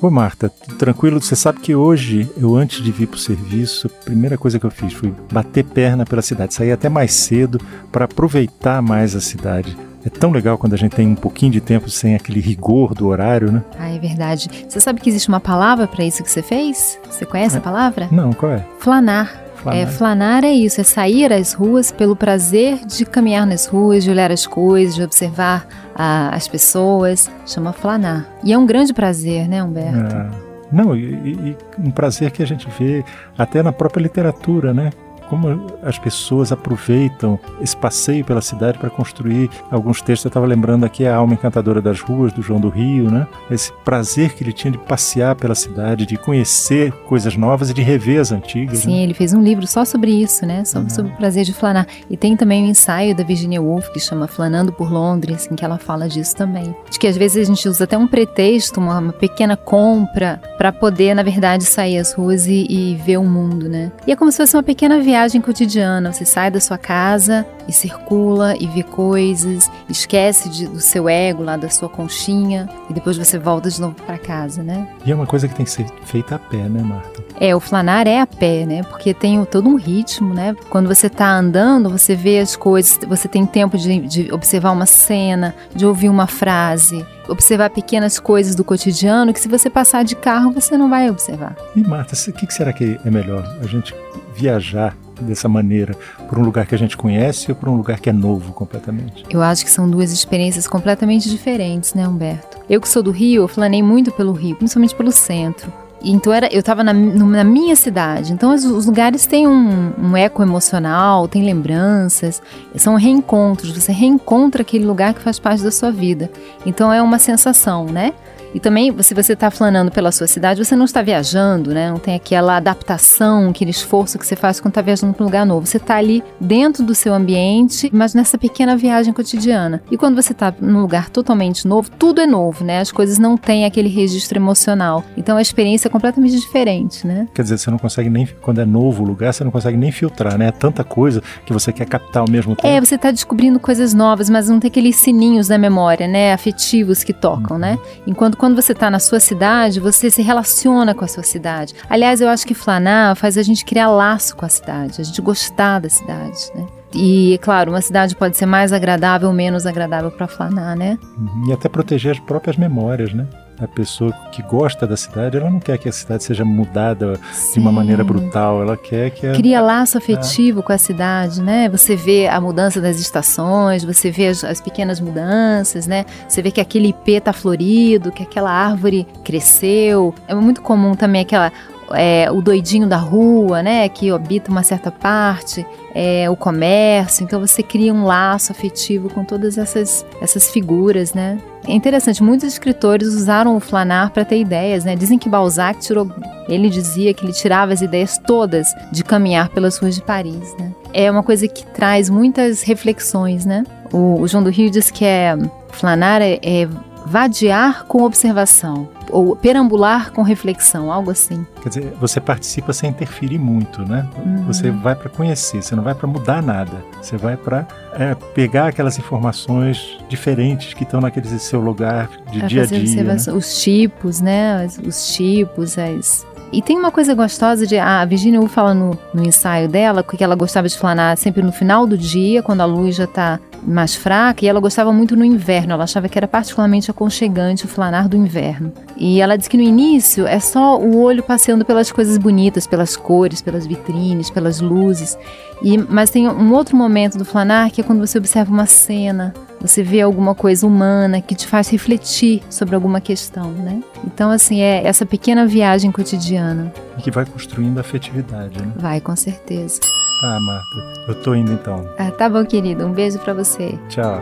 Ô Marta, tranquilo, você sabe que hoje, eu antes de vir para o serviço, a primeira coisa que eu fiz foi bater perna pela cidade, sair até mais cedo para aproveitar mais a cidade. É tão legal quando a gente tem um pouquinho de tempo sem aquele rigor do horário, né? Ah, é verdade. Você sabe que existe uma palavra para isso que você fez? Você conhece é. a palavra? Não, qual é? Flanar. Flanar. É, flanar é isso, é sair às ruas pelo prazer de caminhar nas ruas, de olhar as coisas, de observar a, as pessoas. Chama flanar. E é um grande prazer, né, Humberto? É. Não, e, e, um prazer que a gente vê até na própria literatura, né? Como as pessoas aproveitam esse passeio pela cidade para construir alguns textos. Eu estava lembrando aqui a Alma Encantadora das Ruas, do João do Rio, né? Esse prazer que ele tinha de passear pela cidade, de conhecer coisas novas e de rever as antigas. Sim, né? ele fez um livro só sobre isso, né? Sobre, uhum. sobre o prazer de flanar. E tem também um ensaio da Virginia Woolf que chama Flanando por Londres, em que ela fala disso também. De que às vezes a gente usa até um pretexto, uma, uma pequena compra, para poder, na verdade, sair às ruas e, e ver o mundo, né? E é como se fosse uma pequena viagem viagem cotidiana. Você sai da sua casa e circula e vê coisas, esquece de, do seu ego lá, da sua conchinha, e depois você volta de novo para casa, né? E é uma coisa que tem que ser feita a pé, né, Marta? É, o flanar é a pé, né? Porque tem todo um ritmo, né? Quando você está andando, você vê as coisas, você tem tempo de, de observar uma cena, de ouvir uma frase, observar pequenas coisas do cotidiano que se você passar de carro você não vai observar. E Marta, o que será que é melhor? A gente viajar dessa maneira por um lugar que a gente conhece ou por um lugar que é novo completamente? Eu acho que são duas experiências completamente diferentes, né, Humberto? Eu que sou do Rio, eu flanei muito pelo Rio, principalmente pelo centro. Então era, eu estava na, na, minha cidade. Então os, os lugares têm um, um, eco emocional, tem lembranças, são reencontros. Você reencontra aquele lugar que faz parte da sua vida. Então é uma sensação, né? E também, se você está flanando pela sua cidade, você não está viajando, né? Não tem aquela adaptação, aquele esforço que você faz quando está viajando para um lugar novo. Você está ali dentro do seu ambiente, mas nessa pequena viagem cotidiana. E quando você está num lugar totalmente novo, tudo é novo, né? As coisas não têm aquele registro emocional. Então a experiência é completamente diferente, né? Quer dizer, você não consegue nem, quando é novo o lugar, você não consegue nem filtrar, né? É tanta coisa que você quer captar ao mesmo tempo. É, você está descobrindo coisas novas, mas não tem aqueles sininhos da memória, né? Afetivos que tocam, uhum. né? Enquanto quando você está na sua cidade, você se relaciona com a sua cidade. Aliás, eu acho que flanar faz a gente criar laço com a cidade, a gente gostar da cidade, né? E, claro, uma cidade pode ser mais agradável ou menos agradável para flanar, né? Uhum. E até proteger as próprias memórias, né? A pessoa que gosta da cidade, ela não quer que a cidade seja mudada Sim. de uma maneira brutal, ela quer que... A... Cria laço afetivo é. com a cidade, né? Você vê a mudança das estações, você vê as, as pequenas mudanças, né? Você vê que aquele ipê tá florido, que aquela árvore cresceu. É muito comum também aquela é, o doidinho da rua, né, que habita uma certa parte, é, o comércio. Então você cria um laço afetivo com todas essas, essas figuras, né? É interessante, muitos escritores usaram o flanar para ter ideias, né? Dizem que Balzac tirou, ele dizia que ele tirava as ideias todas de caminhar pelas ruas de Paris, né? É uma coisa que traz muitas reflexões, né? O, o João do Rio diz que é flanar é, é vadiar com observação ou perambular com reflexão, algo assim. Quer dizer, você participa sem interferir muito, né? Uhum. Você vai para conhecer, você não vai para mudar nada. Você vai para é, pegar aquelas informações diferentes que estão naquele seu lugar de pra dia a dia. Né? Os tipos, né? Os, os tipos, as e tem uma coisa gostosa de. A Virginia Woolf fala no, no, ensaio dela que ela gostava de flanar sempre no final do dia, quando a luz já está mais fraca, e ela gostava muito no inverno. Ela achava que era particularmente aconchegante o flanar do inverno. E ela diz que no início é só o olho passeando pelas coisas bonitas, pelas cores, pelas vitrines, pelas luzes. E, mas tem um outro momento do flanar que é quando você observa uma cena, você vê alguma coisa humana que te faz refletir sobre alguma questão, né? Então, assim, é essa pequena viagem cotidiana. E que vai construindo afetividade, né? Vai, com certeza. Tá, Marta. Eu tô indo então. Ah, tá bom, querido. Um beijo para você. Tchau.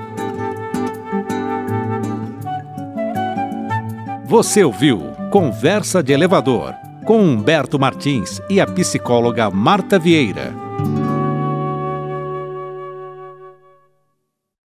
Você ouviu Conversa de Elevador com Humberto Martins e a psicóloga Marta Vieira.